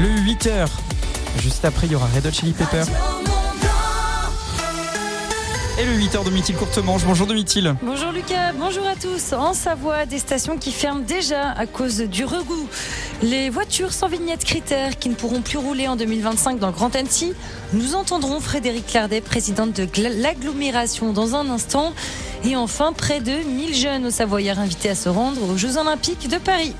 Le 8h. Juste après, il y aura Red Hot Chili Pepper. Et le 8h de Mithil Courtemanche. Bonjour de. Bonjour Lucas, bonjour à tous. En Savoie, des stations qui ferment déjà à cause du regout. Les voitures sans vignette critères qui ne pourront plus rouler en 2025 dans le Grand Annecy. Nous entendrons Frédéric Clardet, présidente de l'agglomération, dans un instant. Et enfin, près de 1000 jeunes au Savoyards invités à se rendre aux Jeux Olympiques de Paris.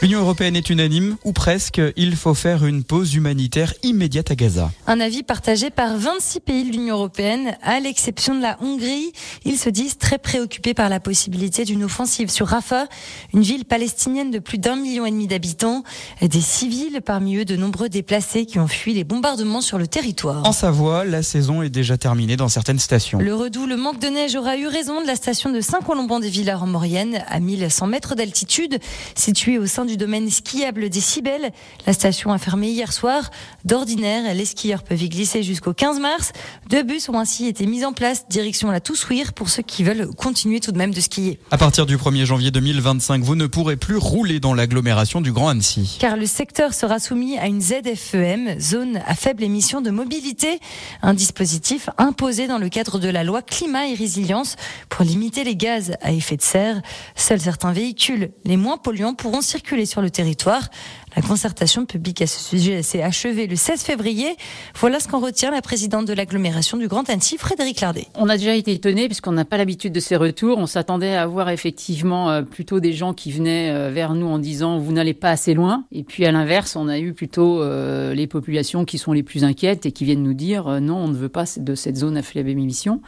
L'Union européenne est unanime, ou presque, il faut faire une pause humanitaire immédiate à Gaza. Un avis partagé par 26 pays de l'Union européenne, à l'exception de la Hongrie. Ils se disent très préoccupés par la possibilité d'une offensive sur Rafah, une ville palestinienne de plus d'un million et demi d'habitants, des civils, parmi eux de nombreux déplacés qui ont fui les bombardements sur le territoire. En Savoie, la saison est déjà terminée dans certaines stations. Le redout, le manque de neige aura eu raison de la station de Saint-Colomban-des-Villars en Maurienne, à 1100 mètres d'altitude, située au sein du domaine skiable des Cibelles. La station a fermé hier soir. D'ordinaire, les skieurs peuvent y glisser jusqu'au 15 mars. Deux bus ont ainsi été mis en place direction la Toussouire pour ceux qui veulent continuer tout de même de skier. À partir du 1er janvier 2025, vous ne pourrez plus rouler dans l'agglomération du Grand Annecy. Car le secteur sera soumis à une ZFEM, zone à faible émission de mobilité, un dispositif imposé dans le cadre de la loi climat et résilience pour limiter les gaz à effet de serre. Seuls certains véhicules les moins polluants pourront circuler sur le territoire. La concertation publique à ce sujet s'est achevée le 16 février. Voilà ce qu'en retient la présidente de l'agglomération du Grand Annecy, Frédéric Lardet. On a déjà été étonnés puisqu'on n'a pas l'habitude de ces retours. On s'attendait à voir effectivement euh, plutôt des gens qui venaient euh, vers nous en disant vous n'allez pas assez loin. Et puis à l'inverse, on a eu plutôt euh, les populations qui sont les plus inquiètes et qui viennent nous dire non, on ne veut pas de cette zone à faible émission,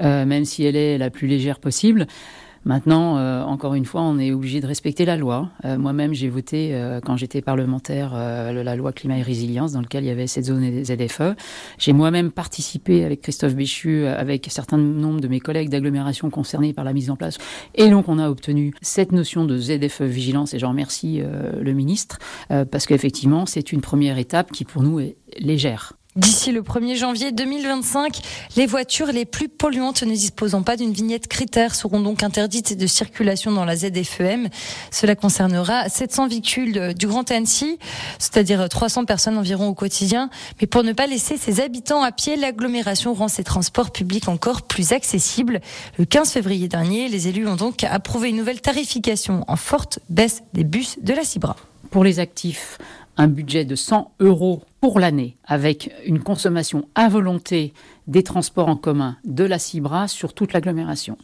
même si elle est la plus légère possible. Maintenant, euh, encore une fois, on est obligé de respecter la loi. Euh, moi-même, j'ai voté, euh, quand j'étais parlementaire, la loi climat et résilience, dans laquelle il y avait cette zone ZFE. J'ai moi-même participé avec Christophe Béchu, avec un certain nombre de mes collègues d'agglomération concernés par la mise en place. Et donc, on a obtenu cette notion de ZFE vigilance, et j'en remercie le ministre, parce qu'effectivement, c'est une première étape qui, pour nous, est légère. D'ici le 1er janvier 2025, les voitures les plus polluantes ne disposant pas d'une vignette critère seront donc interdites de circulation dans la ZFEM. Cela concernera 700 véhicules du Grand Annecy, c'est-à-dire 300 personnes environ au quotidien. Mais pour ne pas laisser ses habitants à pied, l'agglomération rend ses transports publics encore plus accessibles. Le 15 février dernier, les élus ont donc approuvé une nouvelle tarification en forte baisse des bus de la Cibra. Pour les actifs, un budget de 100 euros pour l'année, avec une consommation à volonté des transports en commun de la Cibra sur toute l'agglomération.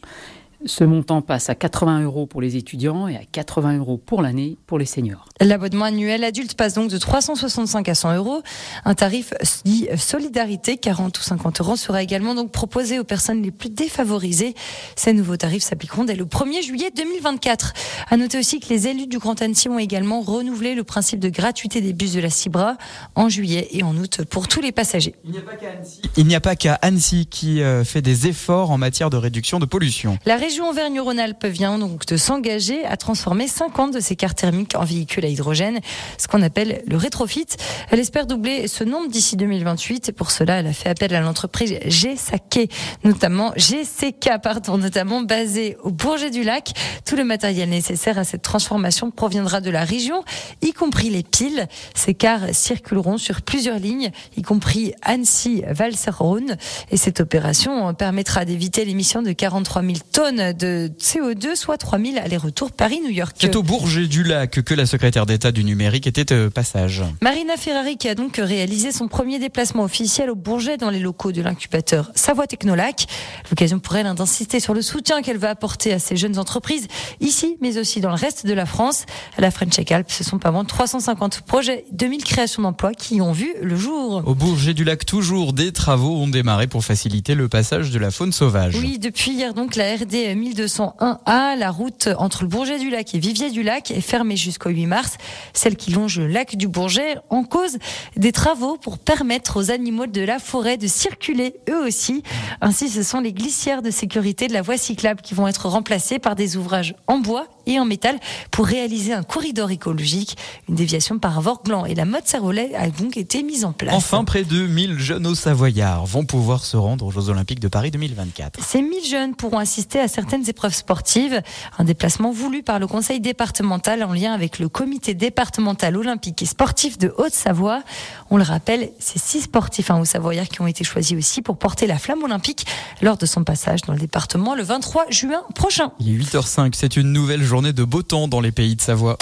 Ce montant passe à 80 euros pour les étudiants et à 80 euros pour l'année pour les seniors. L'abonnement annuel adulte passe donc de 365 à 100 euros. Un tarif dit solidarité, 40 ou 50 euros, sera également donc proposé aux personnes les plus défavorisées. Ces nouveaux tarifs s'appliqueront dès le 1er juillet 2024. À noter aussi que les élus du Grand Annecy ont également renouvelé le principe de gratuité des bus de la Cibra en juillet et en août pour tous les passagers. Il n'y a pas qu'à Annecy. qui euh, fait des efforts en matière de réduction de pollution. La région Auvergne-Rhône-Alpes vient donc de s'engager à transformer 50 de ses cartes thermiques en véhicules à hydrogène, ce qu'on appelle le rétrofit. Elle espère doubler ce nombre d'ici 2028 et pour cela, elle a fait appel à l'entreprise GSK, notamment GCK, pardon, notamment basée au Bourget du Lac. Tout le matériel nécessaire à cette transformation proviendra de la région, y compris les piles. Ces cars circuleront sur plusieurs lignes, y compris Annecy-Valserone. Et cette opération permettra d'éviter l'émission de 43 000 tonnes de CO2, soit 3000 allers-retours Paris-New York. C'est au Bourget du Lac que la secrétaire d'État du numérique était euh, passage. Marina Ferrari qui a donc réalisé son premier déplacement officiel au Bourget dans les locaux de l'incubateur Savoie Technolac. L'occasion pour elle d'insister sur le soutien qu'elle va apporter à ces jeunes entreprises ici, mais aussi dans le reste de la France. À la French Alpes, ce sont pas moins de 350 projets, 2000 créations d'emplois qui ont vu le jour. Au Bourget du Lac, toujours des travaux ont démarré pour faciliter le passage de la faune sauvage. Oui, depuis hier donc la RD 1201A, la route entre le Bourget du Lac et Vivier du Lac est fermée jusqu'au 8 mars. Celle qui longe le lac du Bourget en cause des travaux pour permettre aux animaux de la forêt de circuler eux aussi. Ainsi, ce sont les glissières de sécurité de la voie cyclable qui vont être remplacées par des ouvrages en bois et en métal pour réaliser un corridor écologique. Une déviation par Vorglan et la mode Servolet a donc été mise en place. Enfin, près de 1000 jeunes au Savoyards vont pouvoir se rendre aux Jeux Olympiques de Paris 2024. Ces 1000 jeunes pourront assister à certaines épreuves sportives. Un déplacement voulu par le conseil départemental en lien avec le comité départemental olympique et sportif de Haute-Savoie. On le rappelle, c'est six sportifs hein, au Savoyard qui ont été choisis aussi pour porter la flamme olympique lors de son passage dans le département le 23 juin prochain. Il est 8h05, c'est une nouvelle journée de beau temps dans les pays de Savoie.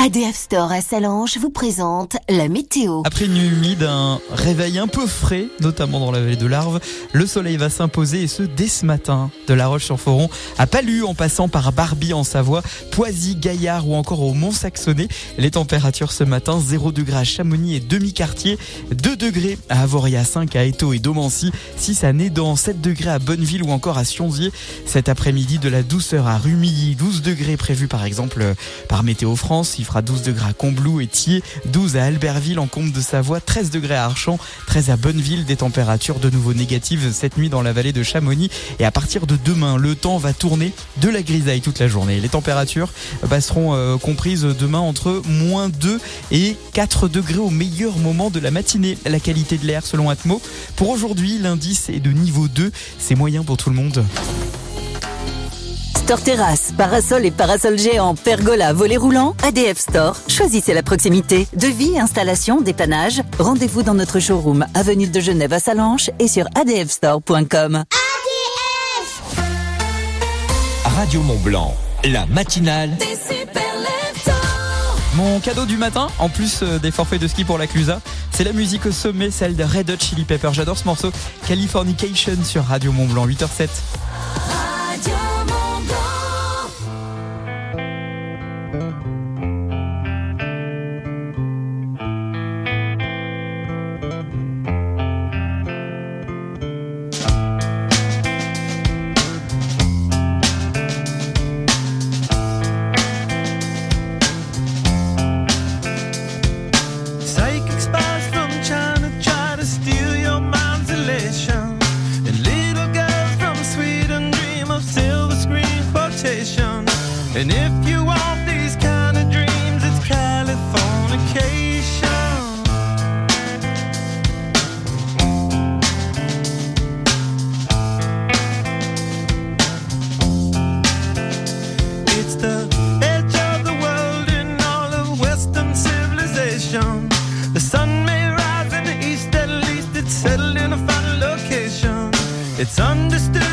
ADF Store à Salange vous présente la météo. Après une nuit humide, un réveil un peu frais, notamment dans la vallée de l'Arve, le soleil va s'imposer et ce dès ce matin. De La Roche-sur-Foron à Palu en passant par Barbie en Savoie, Poisy, Gaillard ou encore au Mont-Saxonnet. Les températures ce matin 0 degrés à Chamonix et demi-quartier, 2 degrés à Avoria, 5 à Eto et Domancy, 6 à Nédan, 7 degrés à Bonneville ou encore à Sionzier. Cet après-midi de la douceur à Rumilly, 12 degrés prévus par exemple par Météo France fera 12 degrés à Combloux et Thiers, 12 à Albertville en Comte de Savoie, 13 degrés à Archamps, 13 à Bonneville, des températures de nouveau négatives cette nuit dans la vallée de Chamonix. Et à partir de demain, le temps va tourner de la grisaille toute la journée. Les températures seront euh, comprises demain entre moins 2 et 4 degrés au meilleur moment de la matinée. La qualité de l'air selon Atmo. Pour aujourd'hui, l'indice est de niveau 2. C'est moyen pour tout le monde. Store terrasse, parasol et parasol géant, pergola, volet roulant, ADF Store. Choisissez la proximité. Devis, installation, dépannage. Rendez-vous dans notre showroom, avenue de Genève à Salanches et sur adfstore.com. ADF Radio Mont Blanc, la matinale. Mon cadeau du matin, en plus euh, des forfaits de ski pour la Clusa, c'est la musique au sommet, celle de Red Hot Chili Pepper. J'adore ce morceau, Californication sur Radio Mont Blanc, 8h07. It's the edge of the world in all of Western civilization. The sun may rise in the east, at least it's settled in a final location. It's understood.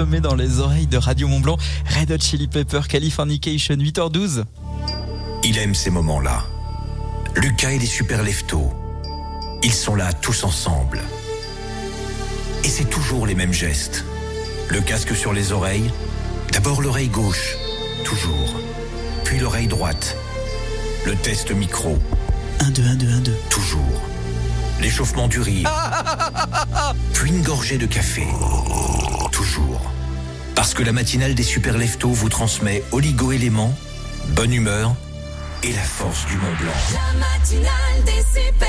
Dans les oreilles de Radio Mont Blanc, Red Hot Chili Pepper, Californication, 8h12. Il aime ces moments-là. Lucas et les super leftos. Ils sont là tous ensemble. Et c'est toujours les mêmes gestes. Le casque sur les oreilles. D'abord l'oreille gauche, toujours. Puis l'oreille droite. Le test micro, 1, 2, 1, 2, 1, 2. toujours. L'échauffement du rire. Puis une gorgée de café. Toujours. Parce que la matinale des super leftos vous transmet oligo-éléments, bonne humeur et la force du Mont Blanc. La matinale des super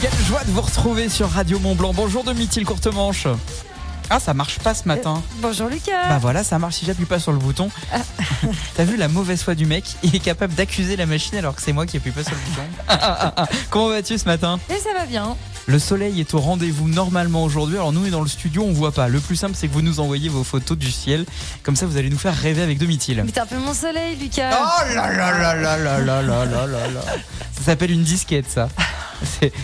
Quelle joie de vous retrouver sur Radio Mont Blanc. Bonjour Domitil Courtemanche. Ah, ça marche pas ce matin. Bonjour Lucas. Bah voilà, ça marche si j'appuie pas sur le bouton. T'as vu la mauvaise foi du mec? Il est capable d'accuser la machine alors que c'est moi qui appuie pas sur le bouton. Comment vas-tu ce matin? Et ça va bien. Le soleil est au rendez-vous normalement aujourd'hui. Alors nous, dans le studio, on voit pas. Le plus simple, c'est que vous nous envoyez vos photos du ciel. Comme ça, vous allez nous faire rêver avec Domitil. Mais t'es un peu mon soleil, Lucas. Oh là là là là là là là là là là. Ça s'appelle une disquette, ça.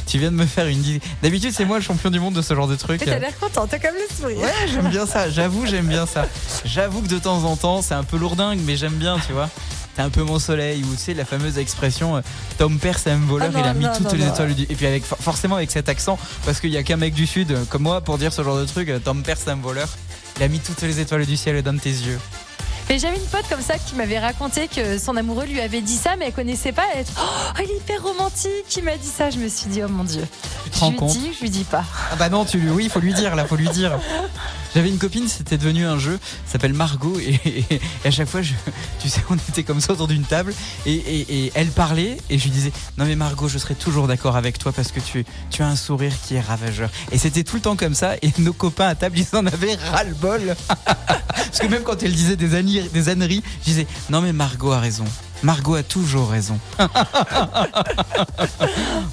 Tu viens de me faire une disquette. D'habitude, c'est moi le champion du monde de ce genre de truc. T'as l'air content, t'as comme le sourire. Ouais, j'aime bien ça. J'avoue, j'aime bien ça. J'avoue que de temps en temps, c'est un peu lourdingue, mais j'aime bien, tu vois. T'es un peu mon soleil, ou tu sais, la fameuse expression euh, Tom Père, c'est un voleur, Ah non, il a mis non, toutes non, les étoiles du. Et puis, avec, for- forcément, avec cet accent, parce qu'il y a qu'un mec du Sud, euh, comme moi, pour dire ce genre de truc euh, Tom Père, c'est un voleur. Il a mis toutes les étoiles du ciel dans tes yeux. Mais j'avais une pote comme ça qui m'avait raconté que son amoureux lui avait dit ça, mais elle connaissait pas. Elle oh, il est hyper romantique. qui m'a dit ça. Je me suis dit, oh mon dieu. te Je rends lui compte dis, je lui dis pas. Ah bah non, tu lui, oui, il faut lui dire, là, faut lui dire. J'avais une copine, c'était devenu un jeu, s'appelle Margot, et, et- et à chaque fois, je, tu sais, on était comme ça autour d'une table, et, elle parlait, et je lui disais, non mais Margot, je serai toujours d'accord avec toi parce que tu, tu as un sourire qui est ravageur. Et c'était tout le temps comme ça, et nos copains à table, ils en avaient ras-le-bol. parce que même quand elle disait des, âneries- des âneries, je disais, non mais Margot a raison. Margot a toujours raison.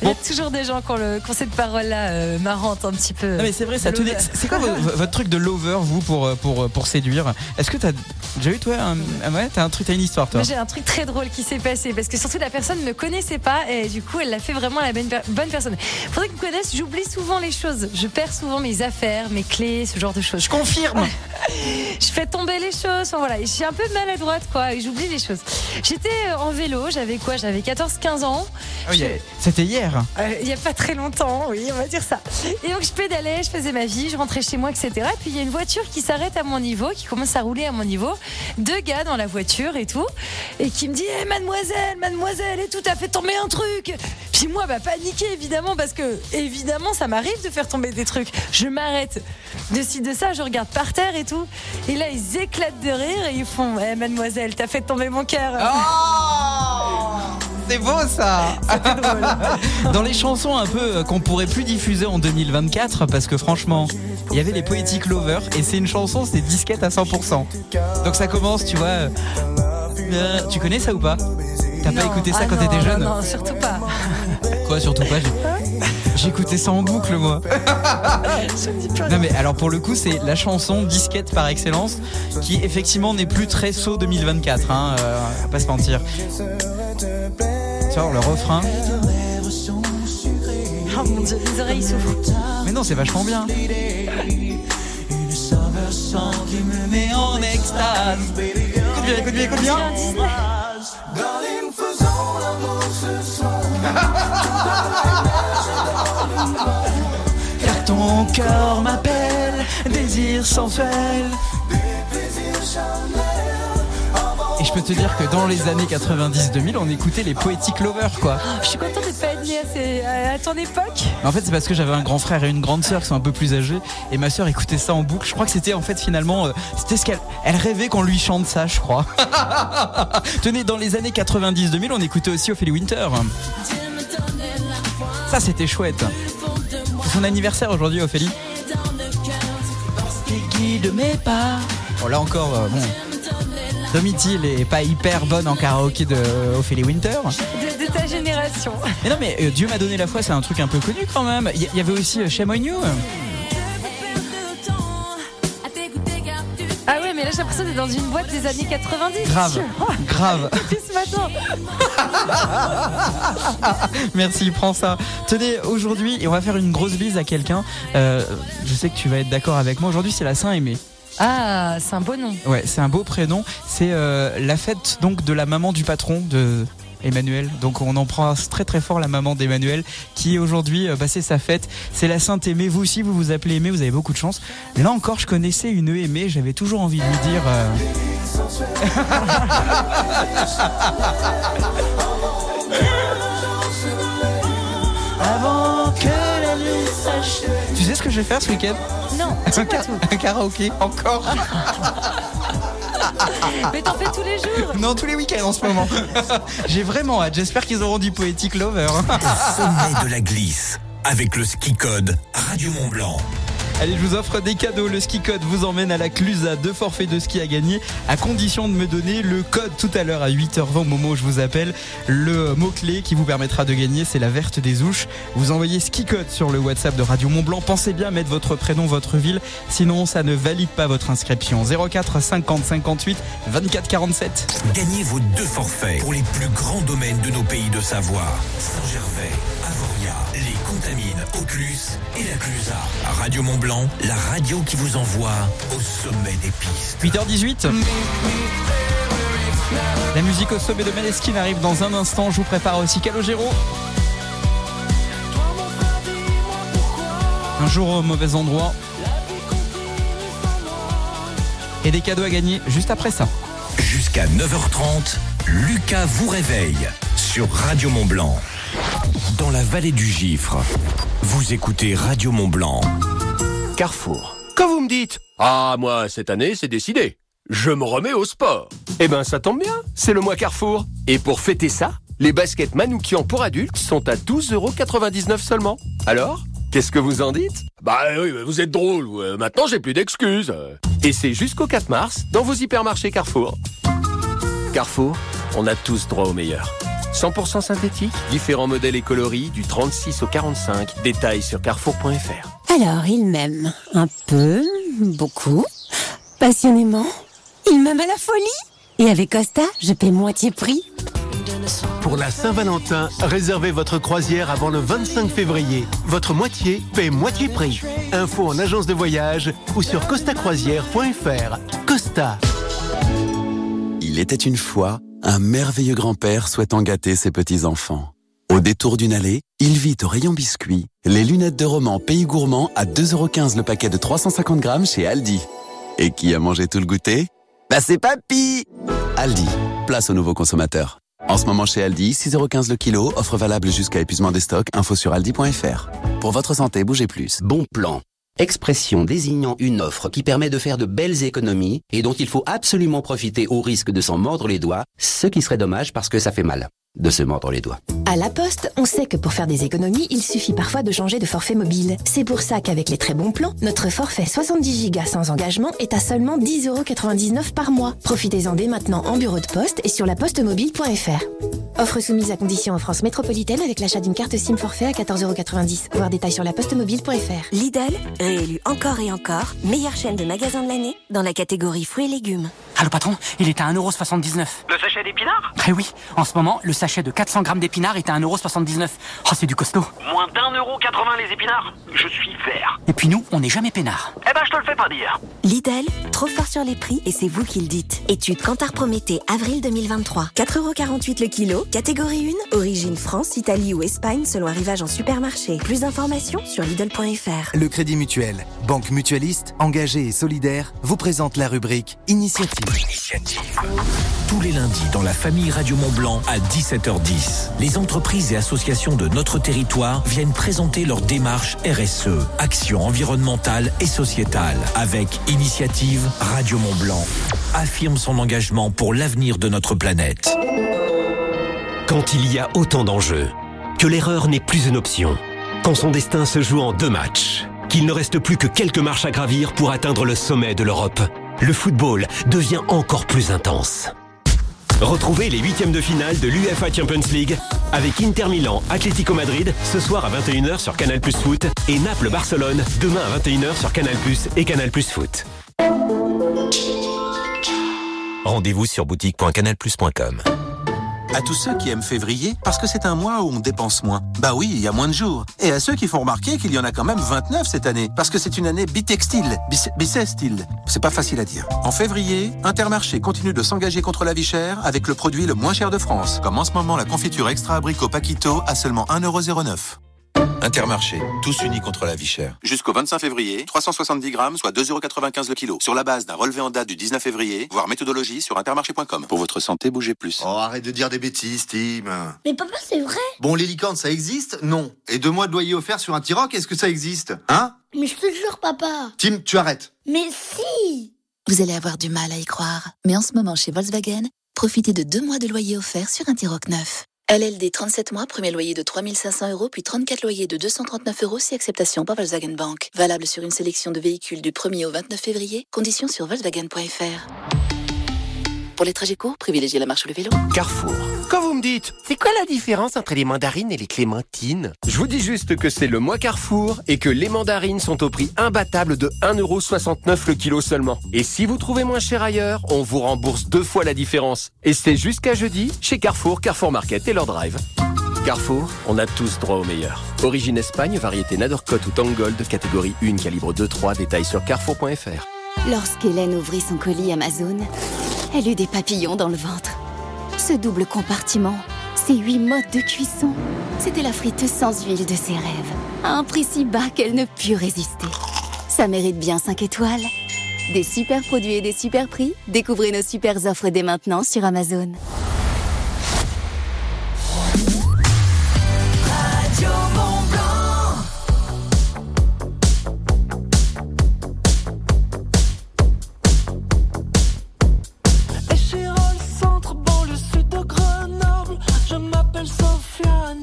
Il y a toujours des gens qui ont, le- qui ont cette parole-là euh, marrante un petit peu. Non mais c'est vrai, ça de tenait. C'est quoi vo- votre truc de lover, vous, pour, pour, pour séduire? Est-ce que t'as déjà eu, toi, un, ouais, t'as un truc, t'as une histoire, toi? J'ai un truc très drôle qui s'est passé parce que surtout la personne ne me connaissait pas et du coup elle l'a fait vraiment la bonne, bonne personne. Faudrait que vous me connaissent, j'oublie souvent les choses. Je perds souvent mes affaires, mes clés, ce genre de choses. Je confirme Je fais tomber les choses, enfin, voilà, je suis un peu maladroite quoi et j'oublie les choses. J'étais euh, en vélo, j'avais quoi J'avais 14-15 ans. Ah oui, C'était hier. Euh, il n'y a pas très longtemps, oui, on va dire ça. Et donc je pédalais, je faisais ma vie, je rentrais chez moi, etc. Et puis il y a une voiture qui s'arrête à mon niveau, qui commence à rouler à mon niveau. Deux gars dans la voiture et tout, et qui me dit Eh, mademoiselle, mademoiselle, et tout, t'as fait tomber un truc. Puis moi, bah paniqué évidemment, parce que évidemment ça m'arrive de faire tomber des trucs. Je m'arrête de ci, de ça, je regarde par terre et tout. Et là ils éclatent de rire et ils font Eh, mademoiselle, t'as fait tomber mon cœur. C'est beau ça Dans les chansons un peu euh, qu'on pourrait plus diffuser en 2024 parce que franchement, il y avait les Poetic Lovers et c'est une chanson, c'est disquette à 100%. Donc ça commence, tu vois. euh, euh, tu connais ça ou pas? T'as pas écouté ça ah quand t'étais jeune? Non, surtout pas. Quoi, surtout pas J'écoutais ça en boucle moi. Non mais alors pour le coup c'est la chanson disquette par excellence qui effectivement n'est plus très saut 2024 hein, euh, on va pas se mentir. Tu vois le refrain. Oh mon dieu, les oreilles souffrent. Mais non c'est vachement bien. qui me met en extase. Écoute bien, écoute bien, écoute bien. Carton cœur m'appelle, désir sensuel. Et je peux te dire que dans les années 90-2000, on écoutait les Poetic Lovers, quoi. Je suis contente de pas être née à, ces- à- à ton époque. En fait, c'est parce que j'avais un grand frère et une grande sœur qui sont un peu plus âgés, et ma sœur écoutait ça en boucle. Je crois que c'était en fait finalement, euh, c'était ce qu'elle, elle rêvait qu'on lui chante ça, je crois. Tenez, dans les années 90-2000, on écoutait aussi Ophélie Winter. Ça, c'était chouette. C'est son anniversaire aujourd'hui, Ophélie. Bon, là encore, euh, bon. Domitil est pas hyper bonne en karaoké de euh, Ophélie Winter. De, de ta génération. Mais non, mais euh, Dieu m'a donné la foi, c'est un truc un peu connu quand même. Il y, il y avait aussi euh, Shame on You. Ah ouais, mais là j'ai l'impression d'être dans une boîte des années 90. Grave, grave. Depuis ce matin. Merci, prends ça. Tenez, aujourd'hui, et on va faire une grosse bise à quelqu'un. Euh, je sais que tu vas être d'accord avec moi. Aujourd'hui, c'est la Saint-Aimé. Ah, c'est un beau nom. Ouais, c'est un beau prénom. C'est euh, la fête donc de la maman du patron de Emmanuel. Donc on embrasse très très fort la maman d'Emmanuel qui aujourd'hui euh, bah, c'est sa fête. C'est la Sainte Aimée. Vous aussi vous vous appelez Aimée, vous avez beaucoup de chance. Là encore je connaissais une Aimée, j'avais toujours envie de lui dire. euh, Avant que la nuit s'achève. Tu sais ce que je vais faire ce week-end? Non, un, ca- un karaoké encore Mais t'en fais tous les jours. Non, tous les week-ends en ce moment. J'ai vraiment hâte. J'espère qu'ils auront du Poetic Lover. Sommet de la glisse. Avec le ski code Radio Mont Blanc. Allez, je vous offre des cadeaux. Le ski code vous emmène à la Clusa. Deux forfaits de ski à gagner, à condition de me donner le code tout à l'heure à 8h20 au moment où je vous appelle. Le mot-clé qui vous permettra de gagner, c'est la verte des ouches. Vous envoyez ski code sur le WhatsApp de Radio Mont Blanc. Pensez bien à mettre votre prénom, votre ville. Sinon, ça ne valide pas votre inscription. 04 50 58 24 47. Gagnez vos deux forfaits pour les plus grands domaines de nos pays de Savoie. Saint-Gervais, Avoria, les Contamines, Auclus et la Clusa. Radio Mont Blanc, la radio qui vous envoie au sommet des pistes. 8h18. La musique au sommet de Maneskin arrive dans un instant. Je vous prépare aussi Calogero. Un jour au mauvais endroit. Et des cadeaux à gagner juste après ça. Jusqu'à 9h30, Lucas vous réveille sur Radio Mont Blanc. Dans la vallée du Gifre, vous écoutez Radio Mont Blanc. Carrefour. Quand vous me dites Ah, moi, cette année, c'est décidé. Je me remets au sport. Eh ben, ça tombe bien, c'est le mois Carrefour. Et pour fêter ça, les baskets Manoukian pour adultes sont à 12,99€ seulement. Alors Qu'est-ce que vous en dites? Bah oui, vous êtes drôle. Maintenant, j'ai plus d'excuses. Et c'est jusqu'au 4 mars dans vos hypermarchés Carrefour. Carrefour, on a tous droit au meilleur. 100% synthétique, différents modèles et coloris du 36 au 45. Détails sur carrefour.fr. Alors, il m'aime un peu, beaucoup, passionnément. Il m'aime à la folie. Et avec Costa, je paie moitié prix. Pour la Saint-Valentin, réservez votre croisière avant le 25 février. Votre moitié paie moitié prix. Info en agence de voyage ou sur costacroisière.fr. Costa. Il était une fois un merveilleux grand-père souhaitant gâter ses petits-enfants. Au détour d'une allée, il vit au rayon biscuits les lunettes de roman Pays Gourmand à 2,15€ le paquet de 350 grammes chez Aldi. Et qui a mangé tout le goûter? Bah c'est Papy Aldi, place aux nouveaux consommateurs. En ce moment chez Aldi, 6,15€ le kilo, offre valable jusqu'à épuisement des stocks, info sur aldi.fr. Pour votre santé, bougez plus. Bon plan. Expression désignant une offre qui permet de faire de belles économies et dont il faut absolument profiter au risque de s'en mordre les doigts, ce qui serait dommage parce que ça fait mal de se mordre les doigts. À La Poste, on sait que pour faire des économies, il suffit parfois de changer de forfait mobile. C'est pour ça qu'avec les très bons plans, notre forfait 70 Go sans engagement est à seulement 10,99€ par mois. Profitez-en dès maintenant en bureau de poste et sur lapostemobile.fr. Offre soumise à condition en France métropolitaine avec l'achat d'une carte SIM forfait à 14,90€. Voir détails sur lapostemobile.fr. Lidl, réélu encore et encore, meilleure chaîne de magasins de l'année dans la catégorie fruits et légumes. Allô patron, il est à 1,79€. Le sachet d'épinards? Eh oui, en ce moment, le sachet de 400 grammes d'épinards est à 1,79€. Oh, c'est du costaud. Moins d'un euro 80 les épinards Je suis vert. Et puis nous, on n'est jamais peinards. Eh ben, je te le fais pas dire. Lidl, trop fort sur les prix et c'est vous qui le dites. Étude Cantar Prométhée, avril 2023. 4,48€ le kilo, catégorie 1, origine France, Italie ou Espagne selon arrivage en supermarché. Plus d'informations sur Lidl.fr. Le Crédit Mutuel, banque mutualiste, engagée et solidaire, vous présente la rubrique Initiative. Tous les lundis dans la famille Radio Mont Blanc à 17h10, les entreprises et associations de notre territoire viennent présenter leur démarche RSE, action environnementale et sociétale, avec Initiative Radio Mont Blanc. Affirme son engagement pour l'avenir de notre planète. Quand il y a autant d'enjeux, que l'erreur n'est plus une option, quand son destin se joue en deux matchs, qu'il ne reste plus que quelques marches à gravir pour atteindre le sommet de l'Europe, le football devient encore plus intense. Retrouvez les huitièmes de finale de l'UEFA Champions League avec Inter Milan, Atlético Madrid ce soir à 21h sur Canal Plus Foot et Naples-Barcelone demain à 21h sur Canal Plus et Canal Plus Foot. Rendez-vous sur boutique.canalplus.com. À tous ceux qui aiment février, parce que c'est un mois où on dépense moins. Bah oui, il y a moins de jours. Et à ceux qui font remarquer qu'il y en a quand même 29 cette année, parce que c'est une année bitextile. C'est pas facile à dire. En février, Intermarché continue de s'engager contre la vie chère avec le produit le moins cher de France. Comme en ce moment la confiture extra abricot Paquito à seulement 1,09€. Intermarché, tous unis contre la vie chère. Jusqu'au 25 février, 370 grammes, soit 2,95€ le kilo. Sur la base d'un relevé en date du 19 février, voire méthodologie sur intermarché.com. Pour votre santé, bougez plus. Oh, arrête de dire des bêtises, Tim. Mais papa, c'est vrai Bon, les licornes, ça existe? Non. Et deux mois de loyer offert sur un T-Roc, est-ce que ça existe? Hein? Mais je te jure, papa Tim, tu arrêtes. Mais si Vous allez avoir du mal à y croire, mais en ce moment chez Volkswagen, profitez de deux mois de loyer offert sur un T-Roc neuf. LLD 37 mois, premier loyer de 3500 euros, puis 34 loyers de 239 euros si acceptation par Volkswagen Bank. Valable sur une sélection de véhicules du 1er au 29 février. Conditions sur Volkswagen.fr. Pour les trajets courts, privilégiez la marche ou le vélo. Carrefour. Quand vous me dites, c'est quoi la différence entre les mandarines et les clémentines? Je vous dis juste que c'est le mois Carrefour et que les mandarines sont au prix imbattable de 1,69€ le kilo seulement. Et si vous trouvez moins cher ailleurs, on vous rembourse deux fois la différence. Et c'est jusqu'à jeudi chez Carrefour, Carrefour Market et leur drive. Carrefour, on a tous droit au meilleur. Origine Espagne, variété Nadercote ou Tangold, catégorie 1, calibre 2-3, détails sur carrefour.fr. Lorsqu'Hélène ouvrit son colis Amazon, elle eut des papillons dans le ventre. Ce double compartiment, ces huit modes de cuisson, c'était la friteuse sans huile de ses rêves, à un prix si bas qu'elle ne put résister. Ça mérite bien 5 étoiles. Des super produits et des super prix, découvrez nos super offres dès maintenant sur Amazon.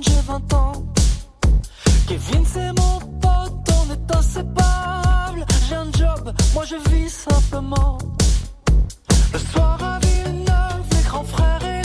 J'ai 20 ans. Kevin, c'est mon pote, on est inséparables. J'ai un job, moi je vis simplement. Le soir à Villeneuve, les grands frères et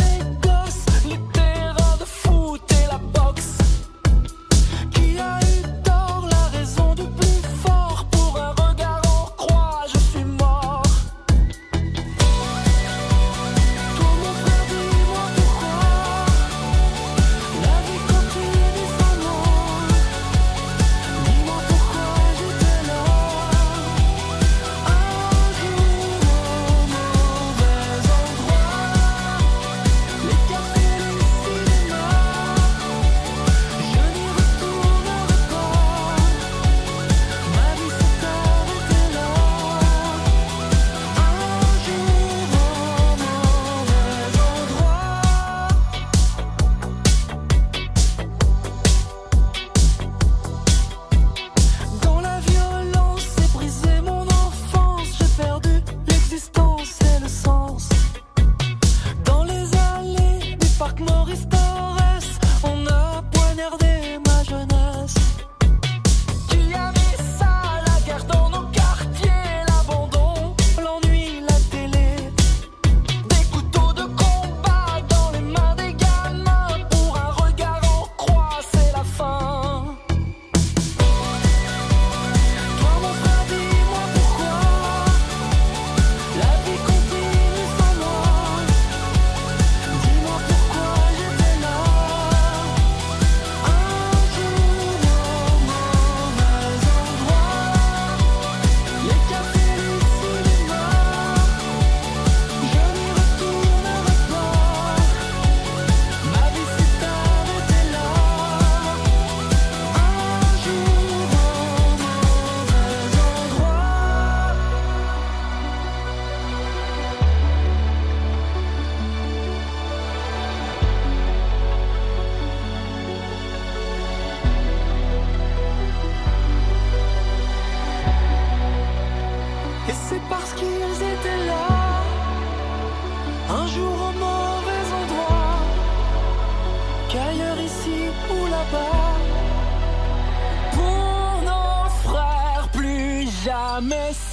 jamais seul.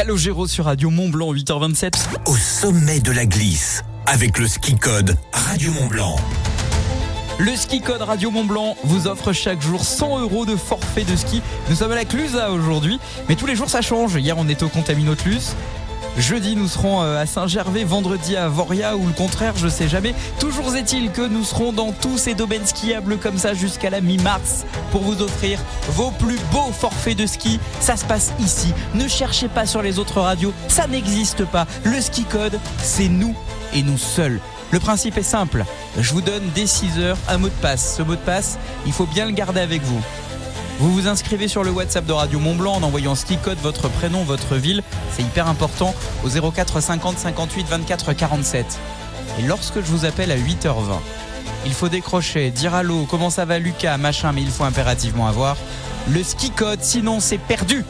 Calogero sur Radio Mont Blanc 8h27. Au sommet de la glisse, avec le ski code Radio Mont Blanc. Le ski code Radio Mont Blanc vous offre chaque jour 100 euros de forfait de ski. Nous sommes à la Clusa aujourd'hui, mais tous les jours ça change. Hier on était au Contaminotlus. Jeudi, nous serons euh, à Saint-Gervais, vendredi à Voria ou le contraire, je sais jamais. Toujours est-il que nous serons dans tous ces domaines skiables comme ça jusqu'à la mi-mars pour vous offrir vos plus beaux forfaits de ski. Ça se passe ici. Ne cherchez pas sur les autres radios, ça n'existe pas. Le ski code, c'est nous et nous seuls. Le principe est simple. Je vous donne dès 6 heures un mot de passe. Ce mot de passe, il faut bien le garder avec vous. Vous vous inscrivez sur le WhatsApp de Radio Mont Blanc en envoyant ski code votre prénom, votre ville. C'est hyper important au 04 50 58 24 47. Et lorsque je vous appelle à 8h20, il faut décrocher, dire allô, comment ça va Lucas, machin, mais il faut impérativement avoir le ski code, sinon c'est perdu.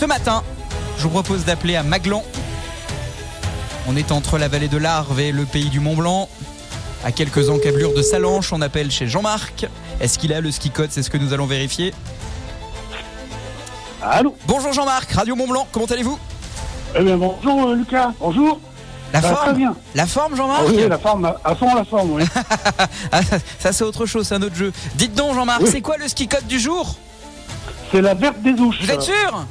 Ce matin, je vous propose d'appeler à Maglan. On est entre la vallée de l'Arve et le pays du Mont Blanc. À quelques encablures de Salanches, on appelle chez Jean-Marc. Est-ce qu'il a le ski code C'est ce que nous allons vérifier. Allô Bonjour Jean-Marc, Radio Mont Blanc, comment allez-vous Eh bien, bonjour euh, Lucas, bonjour. La forme bien. La forme Jean-Marc Ah oui, la forme, à- fond la forme, oui. Ah, ça, c'est autre chose, c'est un autre jeu. Dites donc Jean-Marc, Oui. c'est quoi le ski code du jour C'est la verte des ouches. Vous êtes sûr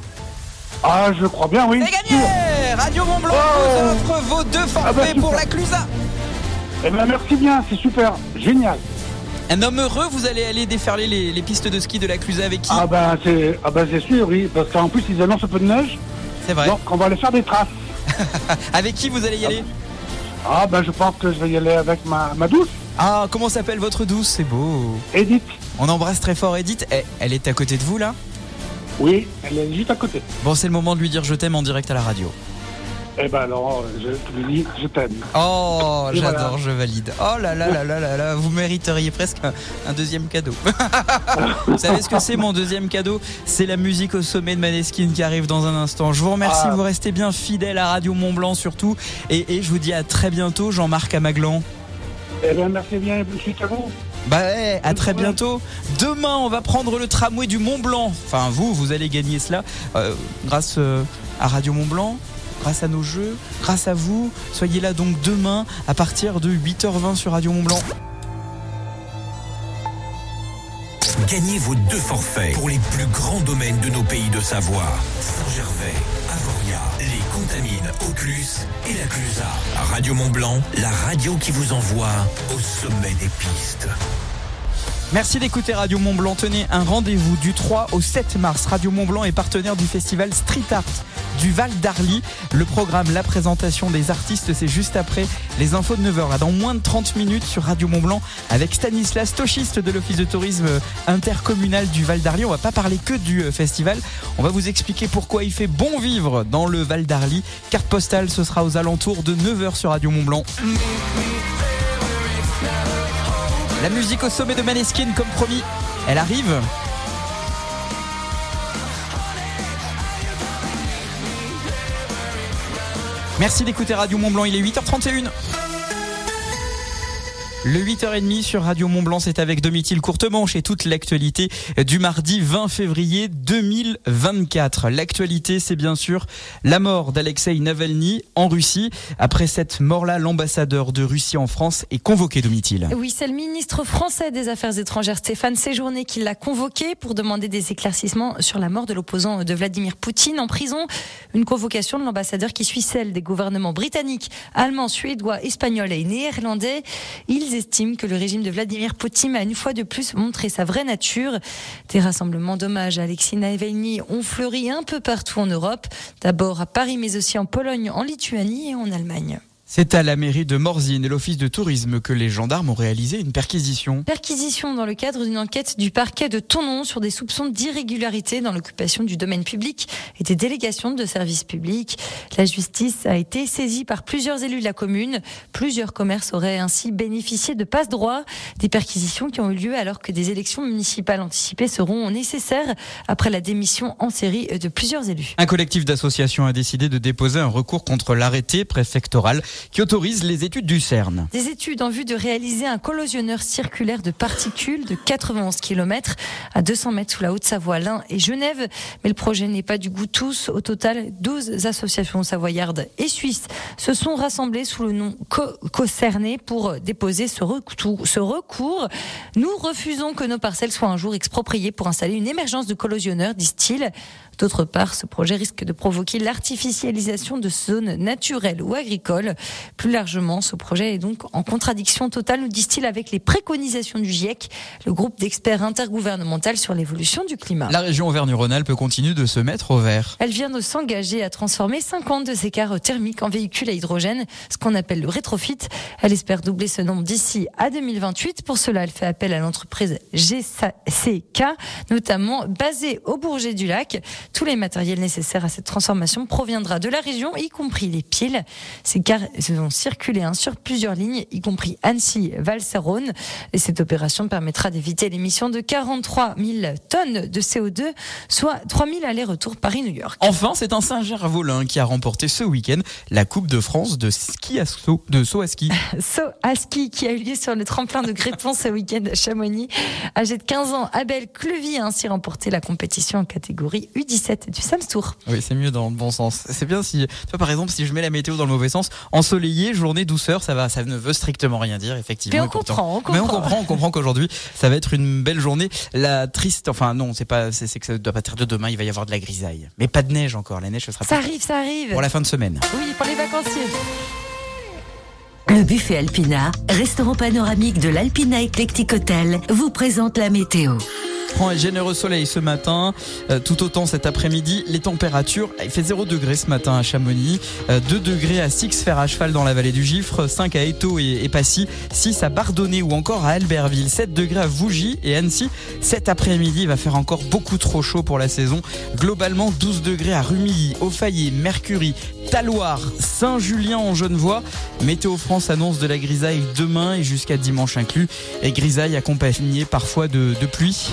Ah, je crois bien, oui. C'est gagné Radio Mont Blanc vous offre vos deux forfaits bah, super. pour la Clusa. Eh bien, merci bien, c'est super, génial. Un homme heureux, vous allez aller déferler les, les pistes de ski de la Clusa avec qui Ah ben, c'est ah ben, c'est sûr, oui, parce qu'en plus, ils annoncent un peu de neige. C'est vrai. Donc, on va aller faire des traces. Avec qui vous allez y aller Ah ben, je pense que je vais y aller avec ma, ma douce, Ah, comment s'appelle votre douce? C'est beau. Edith. On embrasse très fort Edith. Eh, elle est à côté de vous là? Oui, elle est juste à côté. Bon, c'est le moment de lui dire je t'aime en direct à la radio. Eh ben alors, je te le dis, je t'aime. Oh, j'adore, voilà. je valide. Oh là là là là là là, vous mériteriez presque un, un deuxième cadeau. vous savez ce que c'est mon deuxième cadeau? C'est la musique au sommet de Maneskin qui arrive dans un instant. Je vous remercie, Ah. vous restez bien fidèles à Radio Mont Blanc surtout. Et, et je vous dis à très bientôt, Jean-Marc Amaglan. Eh bien, merci bien, suite à vous. Bah ouais, à très bientôt. Demain, on va prendre le tramway du Mont Blanc. Enfin, vous, vous allez gagner cela euh, grâce euh, à Radio Mont Blanc, grâce à nos jeux, grâce à vous. Soyez là donc demain à partir de 8h20 sur Radio Mont Blanc. Gagnez vos deux forfaits pour les plus grands domaines de nos pays de Savoie. Saint-Gervais, Avoria, les Contamines, Auclus et la Clusa. Radio Mont Blanc, la radio qui vous envoie au sommet des pistes. Merci d'écouter Radio Mont Blanc. Tenez un rendez-vous du 3 au 7 mars. Radio Mont Blanc est partenaire du festival Street Art du Val d'Arly. Le programme, la présentation des artistes, c'est juste après les infos de 9h. Là, dans moins de 30 minutes sur Radio Mont Blanc avec Stanislas, tochiste de l'Office de tourisme intercommunal du Val d'Arly. On va pas parler que du euh, festival. On va vous expliquer pourquoi il fait bon vivre dans le Val d'Arly. Carte postale, ce sera aux alentours de 9h sur Radio Mont Blanc. La musique au sommet de Maneskin, comme promis, elle arrive. Merci d'écouter Radio Mont Blanc, il est 8h31. Le 8h30 sur Radio Mont Blanc, c'est avec Domitil Courtemanche et toute l'actualité du mardi 20 février 2024. L'actualité, c'est bien sûr la mort d'Alexei Navalny en Russie. Après cette mort-là, l'ambassadeur de Russie en France est convoqué, Domitil. Oui, c'est le ministre français des Affaires étrangères Stéphane Séjourné qui l'a convoqué pour demander des éclaircissements sur la mort de l'opposant de Vladimir Poutine en prison. Une convocation de l'ambassadeur qui suit celle des gouvernements britanniques, allemands, suédois, espagnols et néerlandais. Ils estiment que le régime de Vladimir Poutine a une fois de plus montré sa vraie nature. Des rassemblements d'hommage à Alexis Navalny ont fleuri un peu partout en Europe. D'abord à Paris, mais aussi en Pologne, en Lituanie et en Allemagne. C'est à la mairie de Morzine et l'office de tourisme que les gendarmes ont réalisé une perquisition. Perquisition dans le cadre d'une enquête du parquet de Tonon sur des soupçons d'irrégularité dans l'occupation du domaine public et des délégations de services publics. La justice a été saisie par plusieurs élus de la commune. Plusieurs commerces auraient ainsi bénéficié de passe-droit. Des perquisitions qui ont eu lieu alors que des élections municipales anticipées seront nécessaires après la démission en série de plusieurs élus. Un collectif d'associations a décidé de déposer un recours contre l'arrêté préfectoral qui autorise les études du CERN. Des études en vue de réaliser un collosionneur circulaire de particules de 91 km à 200 mètres sous la Haute-Savoie, l'Ain et Genève. Mais le projet n'est pas du goût tous. Au total, 12 associations savoyardes et suisses se sont rassemblées sous le nom Co- Cocerné pour déposer ce recours. Nous refusons que nos parcelles soient un jour expropriées pour installer une émergence de collosionneurs, disent-ils. D'autre part, ce projet risque de provoquer l'artificialisation de zones naturelles ou agricoles. Plus largement, ce projet est donc en contradiction totale, nous disent-ils, avec les préconisations du GIEC, le groupe d'experts intergouvernemental sur l'évolution du climat. La région Auvergne-Rhône-Alpes continue de se mettre au vert. Elle vient de s'engager à transformer 50 de ses cars thermiques en véhicules à hydrogène, ce qu'on appelle le rétrofit. Elle espère doubler ce nombre d'ici à 2028. Pour cela, elle fait appel à l'entreprise GCK, notamment basée au Bourget du Lac. Tous les matériels nécessaires à cette transformation proviendra de la région, y compris les piles. Ces cars vont circuler hein, sur plusieurs lignes, y compris Annecy, Valserone. Et cette opération permettra d'éviter l'émission de 43 000 tonnes de CO2, soit 3 000 allers-retours Paris-New York. Enfin, c'est un Saint-Gervolin qui a remporté ce week-end la Coupe de France de ski à saut, de saut à ski. saut à ski qui a eu lieu sur le tremplin de Grépon ce week-end à Chamonix. Âgé de 15 ans, Abel Clevy a ainsi remporté la compétition en catégorie U17 du Sams Tour. Oui, c'est mieux dans le bon sens. C'est bien si, tu vois, par exemple, si je mets la météo dans le mauvais sens, ensoleillé, journée douceur, ça va, ça ne veut strictement rien dire, effectivement. Mais on comprend, on Mais on comprend. on comprend qu'aujourd'hui, ça va être une belle journée. La triste, enfin non, c'est pas, c'est que ça doit pas être de demain, il va y avoir de la grisaille. Mais pas de neige encore, la neige, ce sera Ça arrive, ça arrive. pour la fin de semaine. Oui, pour les vacanciers. Le buffet Alpina, restaurant panoramique de l'Alpina Eclectic Hotel, vous présente la météo. Franc et généreux soleil ce matin, euh, tout autant cet après-midi. Les températures, il fait 0 degré ce matin à Chamonix, euh, 2 degrés à Six Fer à cheval dans la vallée du Gifre, 5 à Étaux et, Passy, 6 à Bardonnay ou encore à Albertville, 7 degrés à Vougy et Annecy. Cet après-midi, va faire encore beaucoup trop chaud pour la saison. Globalement, 12 degrés à Rumilly, Auffaillé, Mercury, Taloir, Saint-Julien en Genevois. Météo France annonce de la grisaille demain et jusqu'à dimanche inclus. Et grisaille accompagnée parfois de pluie.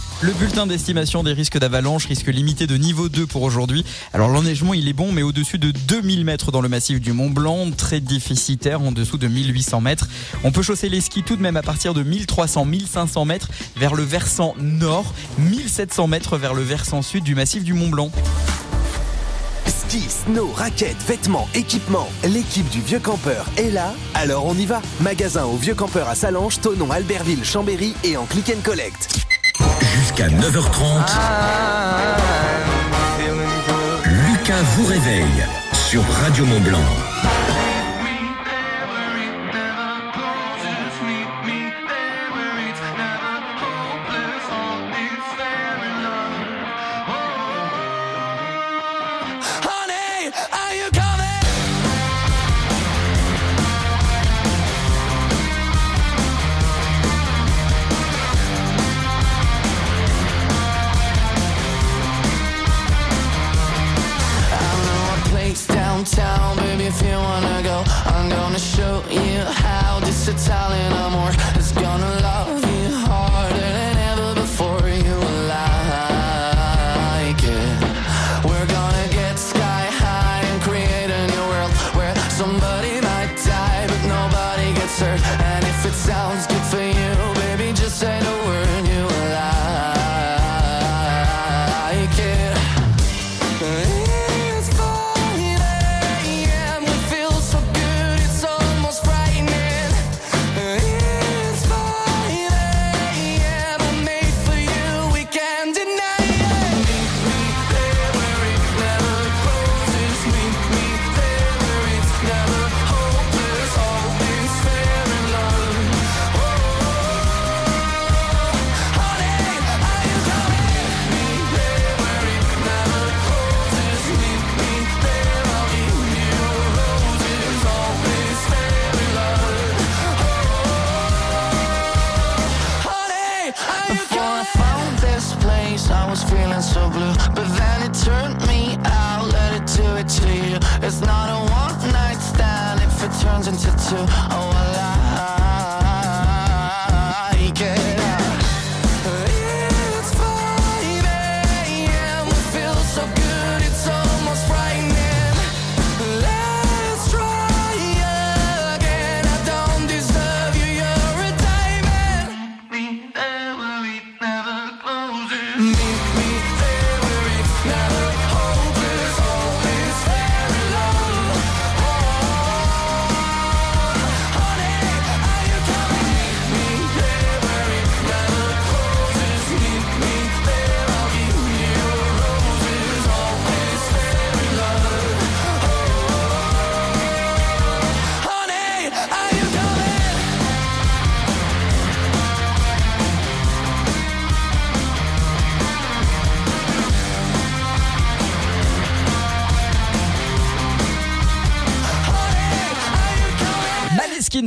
Le bulletin d'estimation des risques d'avalanche, risque limité de niveau 2 pour aujourd'hui. Alors l'enneigement il est bon mais au-dessus de 2000 mètres dans le massif du Mont Blanc, très déficitaire en dessous de 1800 mètres. On peut chausser les skis tout de même à partir de 1300-1500 mètres vers le versant nord, 1700 mètres vers le versant sud du massif du Mont Blanc. Ski, snow, raquettes, vêtements, équipements. L'équipe du Vieux Campeur est là, alors on y va. Magasin au Vieux Campeur à Salange, Tonon, Albertville, Chambéry et en click and collect. Jusqu'à 9h30, Lucas vous réveille sur Radio Mont Blanc.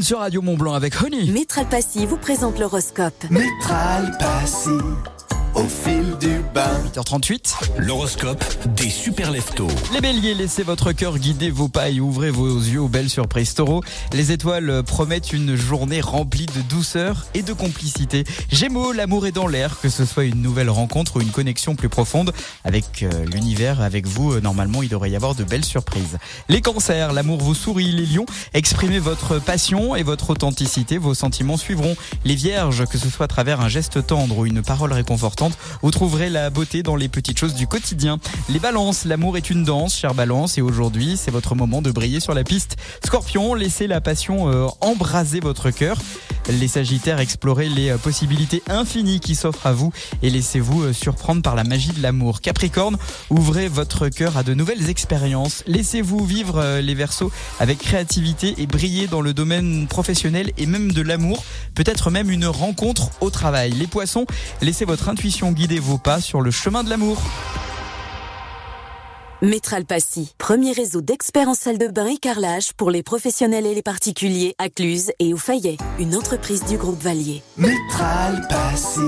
Sur Radio Mont Blanc avec Honey. Métral Passy vous présente l'horoscope. Métral Passy, au fil du bain. 8h38. L'horoscope des super leftos. Les béliers, laissez votre cœur guider vos pas et ouvrez vos yeux aux belles surprises taureaux. Les étoiles promettent une journée remplie de douceur et de complicité. Gémeaux, l'amour est dans l'air, que ce soit une nouvelle rencontre ou une connexion plus profonde avec euh, l'univers, avec vous, euh, normalement il devrait y avoir de belles surprises. Les cancers, l'amour vous sourit. Les lions, exprimez votre passion et votre authenticité, vos sentiments suivront. Les vierges, que ce soit à travers un geste tendre ou une parole réconfortante, vous trouverez la beauté dans les petites choses du quotidien. Les balances, l'amour est une danse, chère balance, et aujourd'hui, c'est votre moment de briller sur la piste. Scorpion, laissez la passion euh, embraser votre cœur. Les sagittaires, explorez les euh, possibilités infinies qui s'offrent à vous et laissez-vous euh, surprendre par la magie de l'amour. Capricorne, ouvrez votre cœur à de nouvelles expériences. Laissez-vous vivre les versos avec créativité et briller dans le domaine professionnel et même de l'amour. Peut-être même une rencontre au travail. Les poissons, laissez votre intuition guider vos pas sur le chemin de l'amour. Métral Passy, premier réseau d'experts en salle de bain et carrelage pour les professionnels et les particuliers à Cluse et au Fayet, une entreprise du groupe Valier. Métral Passy,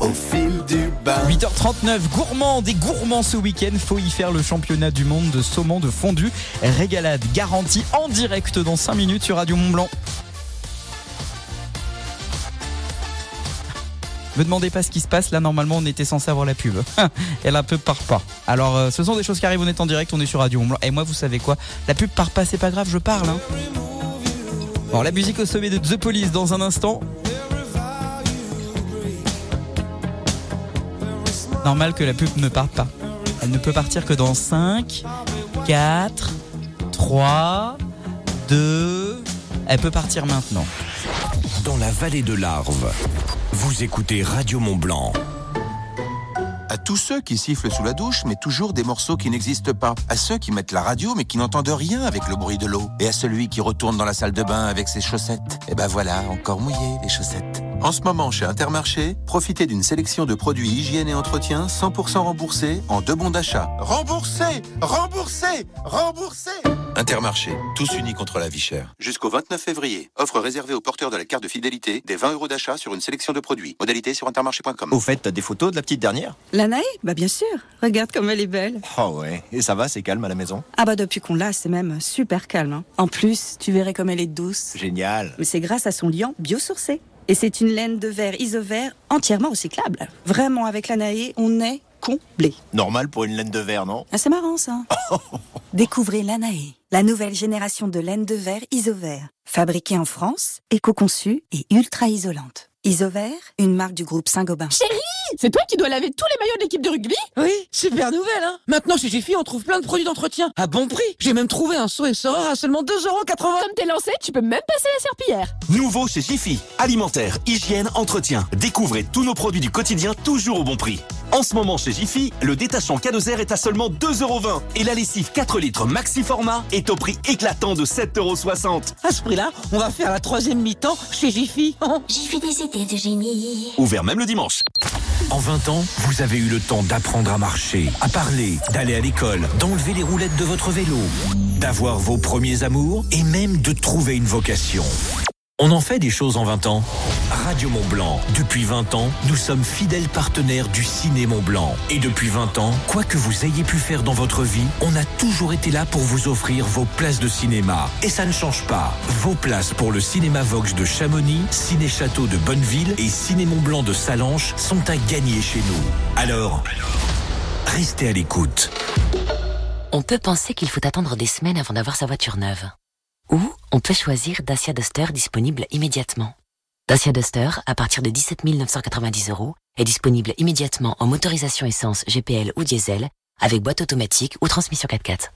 au fil du bain. 8h39, gourmand, des gourmands ce week-end, faut y faire le championnat du monde de saumon de fondu. Régalade garantie en direct dans 5 minutes sur Radio Mont Blanc. Me demandez pas ce qui se passe, là normalement on était censé avoir la pub. Et la pub part pas. Alors euh, ce sont des choses qui arrivent, on est en direct, on est sur Radio Blanc. Et moi vous savez quoi? La pub part pas, c'est pas grave, je parle. Hein. Bon, la musique au sommet de The Police dans un instant. Normal que la pub ne parte pas. Elle ne peut partir que dans 5, 4, 3, 2. Elle peut partir maintenant. Dans la vallée de l'Arve, vous écoutez Radio Mont Blanc. À tous ceux qui sifflent sous la douche, mais toujours des morceaux qui n'existent pas. À ceux qui mettent la radio, mais qui n'entendent rien avec le bruit de l'eau. Et à celui qui retourne dans la salle de bain avec ses chaussettes. Et ben voilà, encore mouillé les chaussettes. En ce moment, chez Intermarché, profitez d'une sélection de produits hygiène et entretien 100% remboursés en deux bons d'achat. Remboursés Remboursés Remboursés Intermarché, tous unis contre la vie chère. Jusqu'au 29 février, offre réservée aux porteurs de la carte de fidélité des 20 euros d'achat sur une sélection de produits. Modalité sur intermarché.com. Au fait, t'as des photos de la petite dernière? La Naï Bah bien sûr. Regarde comme elle est belle. Oh ouais, et ça va, c'est calme à la maison? Ah bah depuis qu'on l'a, c'est même super calme. hein. En plus, tu verrais comme elle est douce. Génial. Mais c'est grâce à son liant biosourcé. Et c'est une laine de verre isovert entièrement recyclable. Vraiment, avec la Naï, on est comblé. Normal pour une laine de verre, non? Ah, c'est marrant ça. Découvrez l'Anae, la nouvelle génération de laine de verre isovert. Fabriquée en France, éco-conçue et ultra isolante. Isovert, une marque du groupe Saint-Gobain. Chérie C'est toi qui dois laver tous les maillots de l'équipe de rugby? Oui, super nouvelle, hein Maintenant, chez Jiffy, on trouve plein de produits d'entretien à bon prix. J'ai même trouvé un saut et sort à seulement 2,80€. Comme t'es lancé, tu peux même passer la serpillière. Nouveau chez Jiffy. Alimentaire, hygiène, entretien. Découvrez tous nos produits du quotidien toujours au bon prix. En ce moment chez Jiffy, le détachant Cadozer est à seulement 2,20€ et la lessive 4 litres maxi format est au prix éclatant de 7,60€. À ce prix-là, on va faire la troisième mi-temps chez Jiffy. Jiffy des idées de génie. Ouvert même le dimanche. En 20 ans, vous avez eu le temps d'apprendre à marcher, à parler, d'aller à l'école, d'enlever les roulettes de votre vélo, d'avoir vos premiers amours et même de trouver une vocation. On en fait des choses en 20 ans. Depuis 20 ans, nous sommes fidèles partenaires du Ciné Mont Blanc. Et depuis 20 ans, quoi que vous ayez pu faire dans votre vie, on a toujours été là pour vous offrir vos places de cinéma. Et ça ne change pas. Vos places pour le Cinéma Vox de Chamonix, Ciné Château de Bonneville et Ciné Mont Blanc de Salanches sont à gagner chez nous. Alors, restez à l'écoute. On peut penser qu'il faut attendre des semaines avant d'avoir sa voiture neuve. Ou on peut choisir Dacia Duster disponible immédiatement. Dacia Duster, à partir de 17 990 euros, est disponible immédiatement en motorisation essence GPL ou diesel, avec boîte automatique ou transmission 4x4.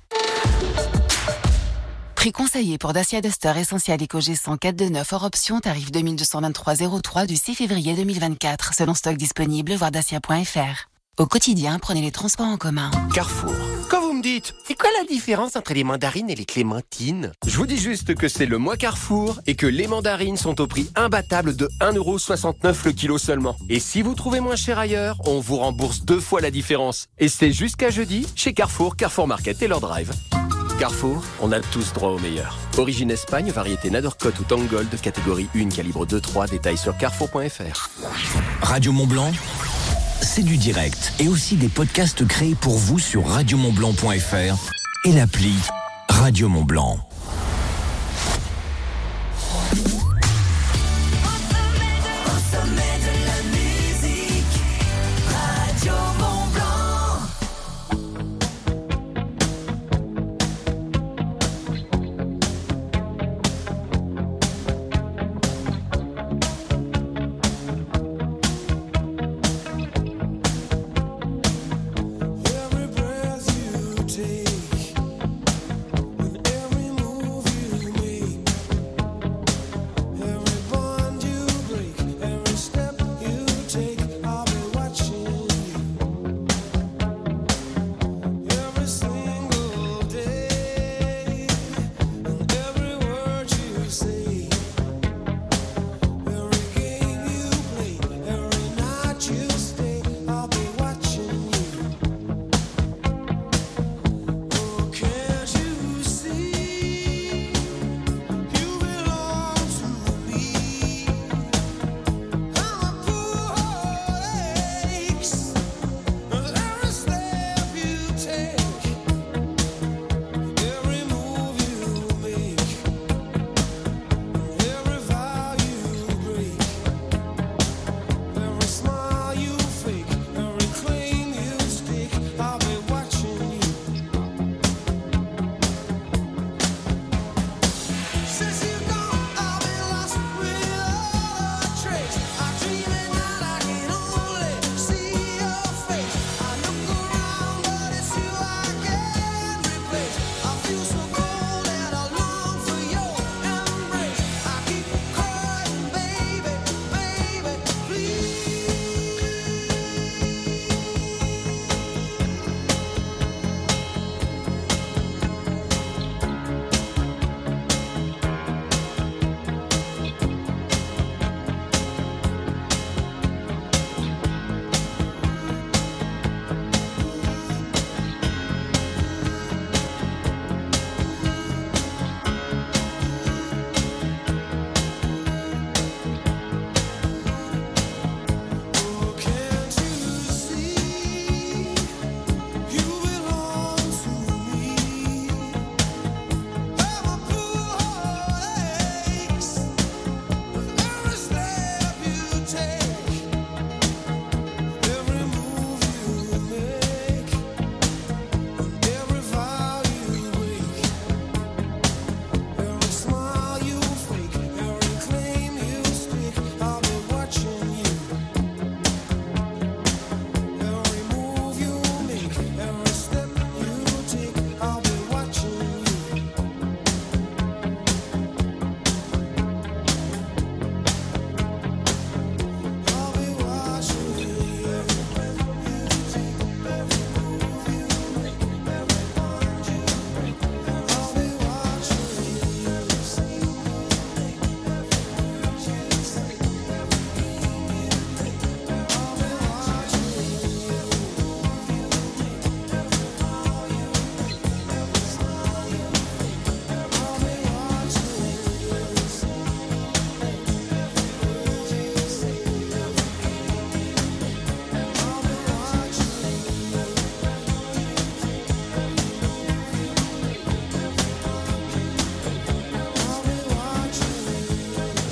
Prix conseillé pour Dacia Duster Essentiel EcoG 104 de 9 hors option, tarif 2223,03 du 6 février 2024, selon stock disponible, voir dacia.fr. Au quotidien, prenez les transports en commun. Carrefour. Quand vous me dites, c'est quoi la différence entre les mandarines et les clémentines? Je vous dis juste que c'est le mois Carrefour et que les mandarines sont au prix imbattable de 1,69€ le kilo seulement. Et si vous trouvez moins cher ailleurs, on vous rembourse deux fois la différence. Et c'est jusqu'à jeudi chez Carrefour, Carrefour Market et leur drive. Carrefour, on a tous droit au meilleur. Origine Espagne, variété Nadercot ou Tangold, catégorie 1, calibre 2-3, détails sur carrefour.fr. Radio Mont Blanc, c'est du direct. Et aussi des podcasts créés pour vous sur radiomontblanc.fr et l'appli Radio Mont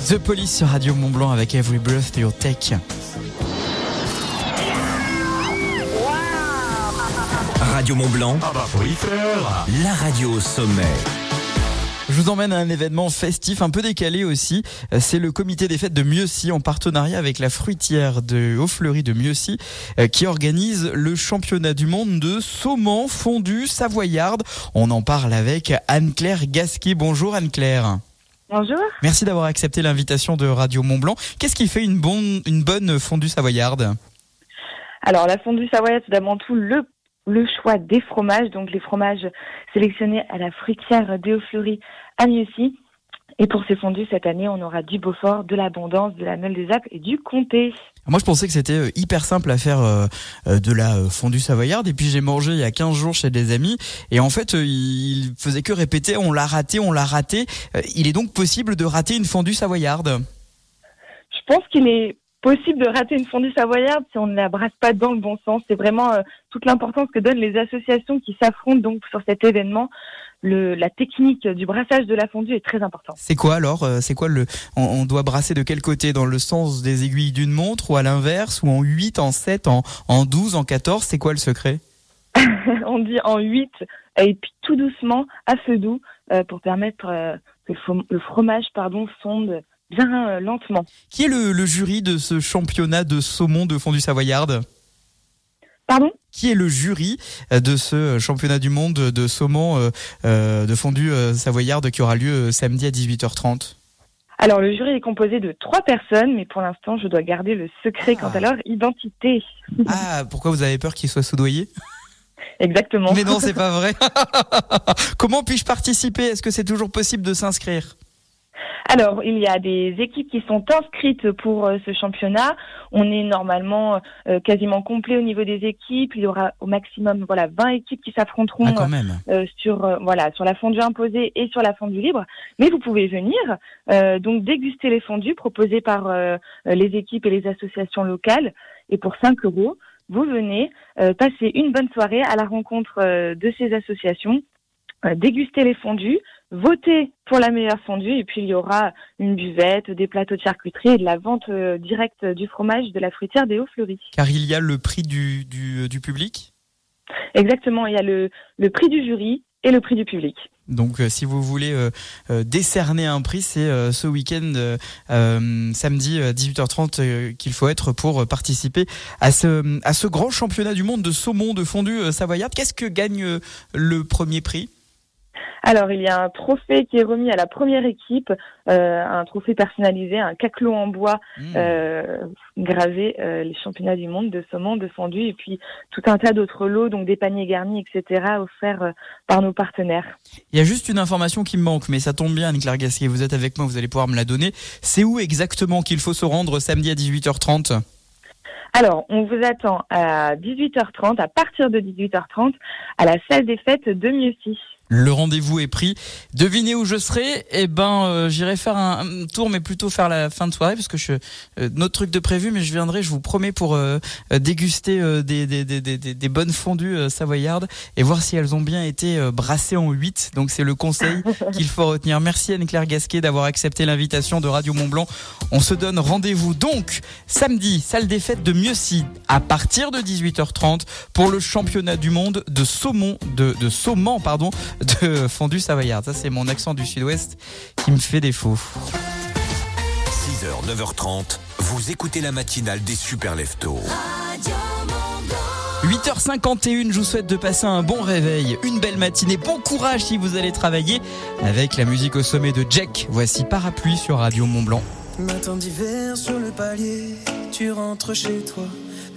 The Police sur Radio Mont Blanc avec Every Breath You Take. Radio Mont Blanc, Ah bah faut y faire la radio au sommet. Je vous emmène à un événement festif un peu décalé aussi. Euh, C'est le comité des fêtes de Mieuxy en partenariat avec la fruitière de Haut-Fleury de Mieuxy euh, qui organise le championnat du monde de saumon fondu savoyarde. On en parle avec Anne-Claire Gasquet. Bonjour Anne-Claire. Bonjour. Merci d'avoir accepté l'invitation de Radio Mont Blanc. Qu'est-ce qui fait une bonne, une bonne fondue savoyarde? Alors, la fondue savoyarde, c'est d'abord tout le, le choix des fromages, donc les fromages sélectionnés à la fruitière Déofleury à Mieuxy. Et pour ces fondues, cette année, on aura du Beaufort, de l'Abondance, de la Meule des Alpes et du Comté. Moi, je pensais que c'était euh, hyper simple à faire euh, euh, de la fondue savoyarde. Et puis, j'ai mangé il y a 15 jours chez des amis. Et en fait, il faisait que répéter, on l'a raté, on l'a raté. Il est donc possible de rater une fondue savoyarde? Je pense qu'il est possible de rater une fondue savoyarde si on ne la brasse pas dans le bon sens. C'est vraiment toute l'importance que donnent les associations qui s'affrontent donc sur cet événement. Le, la technique du brassage de la fondue est très importante. C'est quoi alors Euh, C'est quoi le on, on doit brasser de quel côté? Dans le sens des aiguilles d'une montre ou à l'inverse? Ou en 8, en 7, en, en 12, en 14 C'est quoi le secret? On dit en 8 et puis tout doucement à feu doux euh, pour permettre euh, que le, fromage pardon fonde bien euh, lentement. Qui est le, le jury de ce championnat de saumon de fondue savoyarde? Pardon? Qui est le jury euh, de ce championnat du monde de saumon euh, euh, de fondue euh, savoyarde qui aura lieu euh, samedi à 18h30 Alors le jury est composé de trois personnes, mais pour l'instant je dois garder le secret quant à leur identité. Ah, pourquoi vous avez peur qu'il soit soudoyé Exactement. Mais non, c'est pas vrai. Comment puis-je participer? Est-ce que c'est toujours possible de s'inscrire? Alors, il y a des équipes qui sont inscrites pour euh, ce championnat. On est normalement euh, quasiment complet au niveau des équipes. Il y aura au maximum voilà 20 équipes qui s'affronteront Ah, même. euh, sur euh, voilà sur la fondue imposée et sur la fondue libre. Mais vous pouvez venir euh, donc déguster les fondues proposées par euh, les équipes et les associations locales. Et pour 5 euros, vous venez euh, passer une bonne soirée à la rencontre euh, de ces associations, euh, déguster les fondues, voter pour la meilleure fondue et puis il y aura une buvette, des plateaux de charcuterie et de la vente euh, directe du fromage de la fruitière des Hauts-Fleury. Car il y a le prix du, du, du public? Exactement, il y a le, le prix du jury et le prix du public. Donc, euh, si vous voulez euh, euh, décerner un prix, c'est euh, ce week-end, euh, euh, samedi à 18h30, euh, qu'il faut être pour euh, participer à ce, à ce grand championnat du monde de saumon de fondue euh, savoyarde. Qu'est-ce que gagne euh, le premier prix? Alors, il y a un trophée qui est remis à la première équipe, euh, un trophée personnalisé, un caclot en bois euh, gravé, euh, les championnats du monde de saumon, de fondue, et puis tout un tas d'autres lots, donc des paniers garnis, etc., offerts par nos partenaires. Il y a juste une information qui me manque, mais ça tombe bien, Anne-Claire Gasquet, vous êtes avec moi, vous allez pouvoir me la donner. C'est où exactement qu'il faut se rendre samedi à 18h30 Alors, on vous attend à 18h30, à partir de 18h30, à la salle des fêtes de Mieuxy. Le rendez-vous est pris. Devinez où je serai Eh ben, euh, j'irai faire un, un tour, mais plutôt faire la fin de soirée, parce que je euh, notre truc de prévu, mais je viendrai, je vous promets, pour euh, euh, déguster euh, des, des, des, des, bonnes fondues euh, savoyardes et voir si elles ont bien été euh, brassées en 8. Donc c'est le conseil qu'il faut retenir. Merci Anne-Claire Gasquet d'avoir accepté l'invitation de Radio Mont Blanc. On se donne rendez-vous donc samedi, salle des fêtes de Mieuxy, à partir de 18h30 pour le championnat du monde de saumon, de, de saumon, pardon, de fondue savoyarde. Ça, c'est mon accent du sud-ouest qui me fait défaut. 6h, 9h30, vous écoutez la matinale des super leftos. 8h51, je vous souhaite de passer un bon réveil, une belle matinée, bon courage si vous allez travailler avec la musique au sommet de Jack. Voici Parapluie sur Radio Mont Blanc. Matin d'hiver sur le palier, tu rentres chez toi.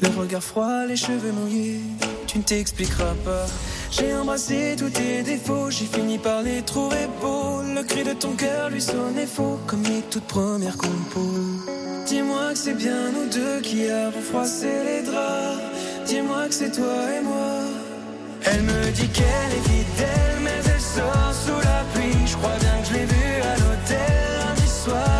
Le regard froid, les cheveux mouillés, tu ne t'expliqueras pas. J'ai embrassé tous tes défauts, j'ai fini par les trouver beaux. Le cri de ton cœur lui sonnait faux, comme les toutes premières compos. Dis-moi que c'est bien nous deux qui avons froissé les draps. Dis-moi que c'est toi et moi. Elle me dit qu'elle est fidèle, mais elle sort sous la pluie. Je crois bien que je l'ai vue à l'hôtel lundi soir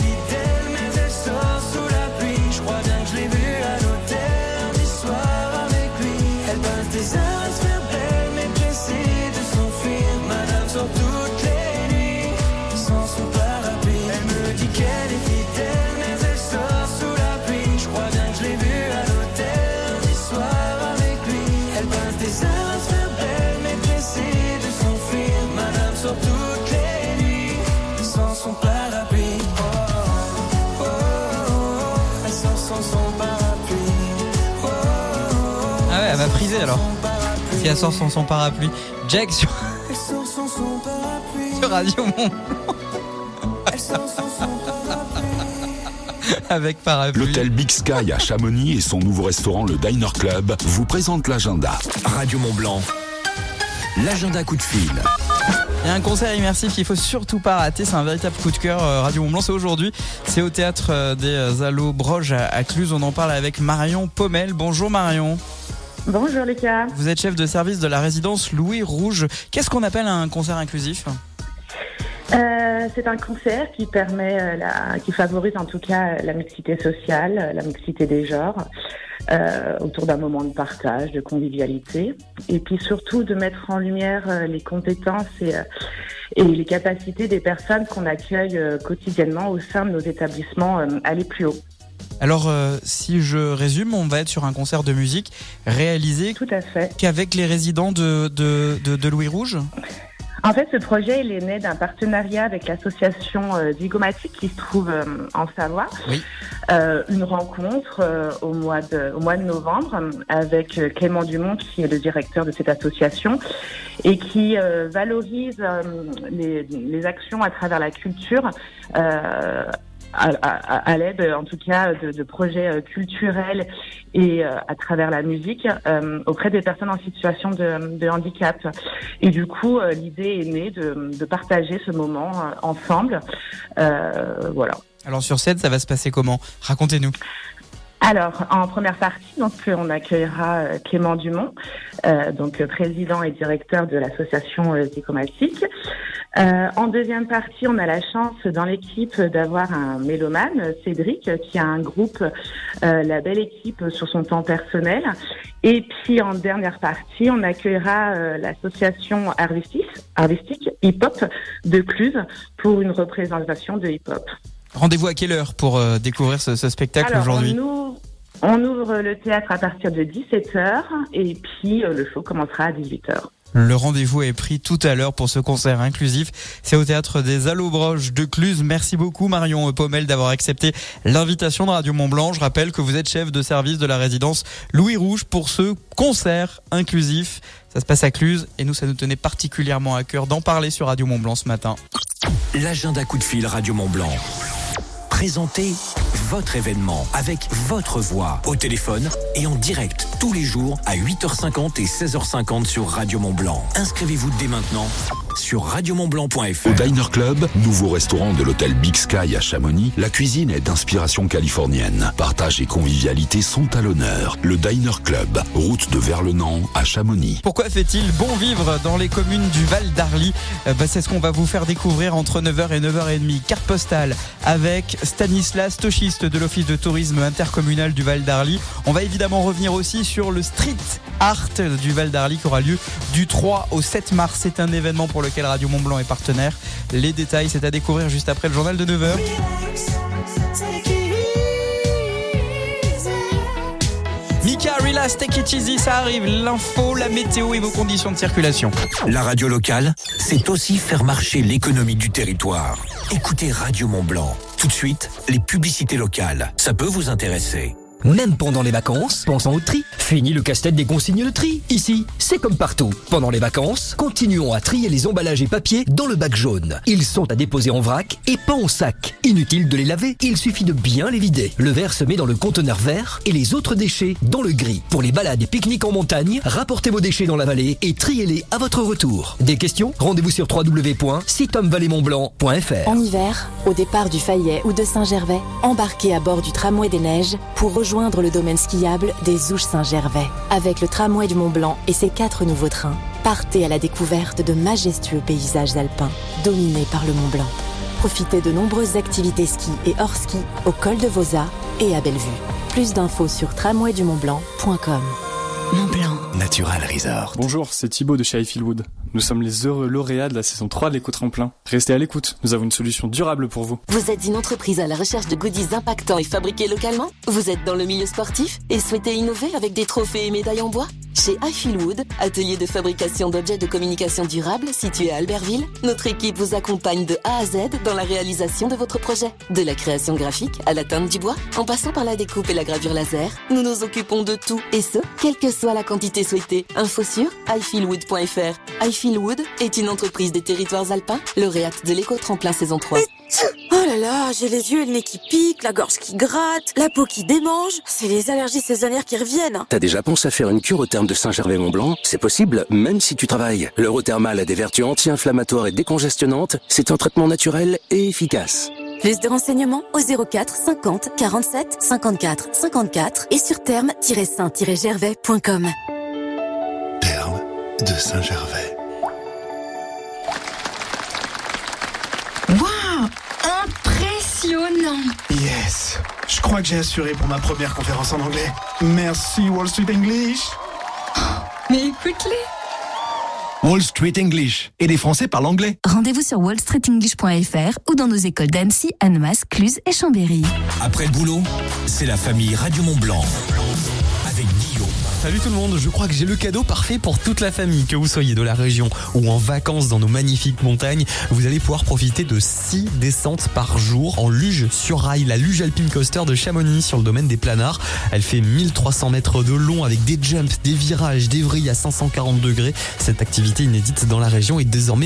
friser alors. Si elle sort sans son parapluie. Jack sur, Elle sort sans son parapluie. sur Radio Mont Elle sort sans son avec parapluie. L'hôtel Big Sky à Chamonix et son nouveau restaurant le Diner Club vous présentent l'agenda. Radio Mont Blanc. L'agenda coup de fil. Il y a un concert immersif qu'il faut surtout pas rater. C'est un véritable coup de cœur. euh, Radio Mont Blanc, c'est aujourd'hui. C'est au théâtre euh, des euh, Allos Broges à, à Cluse. On en parle avec Marion Pommel. Bonjour Marion. Bonjour Lucas. Vous êtes chef de service de la résidence Louis Rouge. Qu'est-ce qu'on appelle un concert inclusif? Euh, c'est un concert qui permet, euh, la, qui favorise en tout cas la mixité sociale, euh, la mixité des genres, euh, autour d'un moment de partage, de convivialité, et puis surtout de mettre en lumière euh, les compétences et, euh, et les capacités des personnes qu'on accueille euh, quotidiennement au sein de nos établissements euh, aller plus haut. Alors, euh, si je résume, on va être sur un concert de musique réalisé Tout à fait. qu'avec les résidents de, de, de, de Louis Rouge. En fait, ce projet, il est né d'un partenariat avec l'association euh, Zygomatique qui se trouve euh, en Savoie. Oui. Euh, une rencontre au, mois de, au mois de novembre avec Clément Dumont, qui est le directeur de cette association, et qui valorise les, les actions à travers la culture. À, à- à l'aide, en tout cas, de, de projets euh, culturels et euh, à travers la musique euh, auprès des personnes en situation de, de handicap. Et du coup, euh, l'idée est née de, de partager ce moment euh, ensemble. Voilà. Alors, sur scène, ça va se passer comment? Racontez-nous. Alors, en première partie, donc, euh, on accueillera euh, Clément Dumont, euh, donc président et directeur de l'association Zygomatique. Euh, en deuxième partie, on a la chance dans l'équipe d'avoir un mélomane, Cédric, qui a un groupe, la belle équipe sur son temps personnel. Et puis en dernière partie, on accueillera euh, l'association artistique, artistique hip-hop de Cluse pour une représentation de hip-hop. Rendez-vous à quelle heure pour euh, découvrir ce, ce spectacle aujourd'hui on ouvre, on ouvre le théâtre à partir de 17h et puis euh, le show commencera à 18h. Le rendez-vous est pris tout à l'heure pour ce concert inclusif. C'est au théâtre des Allobroges de Cluse. Merci beaucoup Marion Pommel d'avoir accepté l'invitation de Radio Mont Blanc. Je rappelle que vous êtes chef de service de la résidence Louis Rouge pour ce concert inclusif. Ça se passe à Cluse et nous, ça nous tenait particulièrement à cœur d'en parler sur Radio Mont Blanc ce matin. L'agenda coup de fil Radio Mont Blanc. Présentez votre événement avec votre voix au téléphone et en direct tous les jours à 8h50 et 16h50 sur Radio Mont Blanc. Inscrivez-vous dès maintenant sur radiomontblanc.fr. Au Diner Club, nouveau restaurant de l'hôtel Big Sky à Chamonix, la cuisine est d'inspiration californienne. Partage et convivialité sont à l'honneur. Le Diner Club, route de Verlenan à Chamonix. Pourquoi fait-il bon vivre dans les communes du Val d'Arly? Euh, bah, C'est ce qu'on va vous faire découvrir entre 9h et 9h30. Carte postale avec Stanislas Tochiste de l'Office de tourisme intercommunal du Val d'Arly. On va évidemment revenir aussi sur le street Art du Val d'Arly qui aura lieu du 3 au 7 mars. C'est un événement pour lequel Radio Mont Blanc est partenaire. Les détails, c'est à découvrir juste après le journal de 9h. Mika, relax, take it easy, ça arrive. L'info, la météo et vos conditions de circulation. La radio locale, c'est aussi faire marcher l'économie du territoire. Écoutez Radio Mont Blanc. Tout de suite, les publicités locales. Ça peut vous intéresser. Même pendant les vacances, pensons au tri. Fini le casse-tête des consignes de tri. Ici, c'est comme partout. Pendant les vacances, continuons à trier les emballages et papiers dans le bac jaune. Ils sont à déposer en vrac et pas en sac. Inutile de les laver, il suffit de bien les vider. Le verre se met dans le conteneur vert et les autres déchets dans le gris. Pour les balades et pique-niques en montagne, rapportez vos déchets dans la vallée et triez-les à votre retour. Des questions Rendez-vous sur www.sitomvalleymontblanc.fr En hiver, au départ du Fayet ou de Saint-Gervais, embarquez à bord du tramway des neiges pour rejoindre le domaine skiable des Ouches Saint-Gervais. Avec le tramway du Mont Blanc et ses quatre nouveaux trains, partez à la découverte de majestueux paysages alpins dominés par le Mont Blanc. Profitez de nombreuses activités ski et hors ski au col de Vosa et à Bellevue. Plus d'infos sur tramwaydumontblanc.com. Mont Blanc. Natural Resort. Bonjour, c'est Thibaut de chez Highfieldwood. Nous sommes les heureux lauréats de la saison 3 de l'éco-tremplin. Restez à l'écoute, nous avons une solution durable pour vous. Vous êtes une entreprise à la recherche de goodies impactants et fabriqués localement Vous êtes dans le milieu sportif et souhaitez innover avec des trophées et médailles en bois Chez Highfieldwood, atelier de fabrication d'objets de communication durable situé à Albertville, notre équipe vous accompagne de A à Z dans la réalisation de votre projet. De la création graphique à la teinte du bois, en passant par la découpe et la gravure laser, nous nous occupons de tout et ce, quelle que soit la quantité souhaitée. Info sur highfieldwood.fr. Highfieldwood est une entreprise des territoires alpins, lauréate de l'éco-tremplin saison 3. Oh là là, j'ai les yeux et le nez qui piquent, la gorge qui gratte, la peau qui démange. C'est les allergies saisonnières qui reviennent. T'as déjà pensé à faire une cure au terme de Saint-Gervais-Mont-Blanc? C'est possible, même si tu travailles. L'Eurothermal a des vertus anti-inflammatoires et décongestionnantes. C'est un traitement naturel et efficace. Plus de renseignements au 04 50 47 54 54 et sur terme-saint-gervais.com. Terme de Saint-Gervais. Waouh Impressionnant Yes Je crois que j'ai assuré pour ma première conférence en anglais. Merci Wall Street English Mais écoute-les Wall Street English. Et les Français parlent anglais. Rendez-vous sur wallstreetenglish.fr ou dans nos écoles d'Annecy, Annemasse, Cluse et Chambéry. Après le boulot, c'est la famille Radio Mont Blanc. Salut tout le monde, je crois que j'ai le cadeau parfait pour toute la famille. Que vous soyez de la région ou en vacances dans nos magnifiques montagnes, vous allez pouvoir profiter de 6 descentes par jour en luge sur rail, la luge alpine coaster de Chamonix sur le domaine des planards. Elle fait 1300 mètres de long avec des jumps, des virages, des vrilles à 540 degrés. Cette activité inédite dans la région est désormais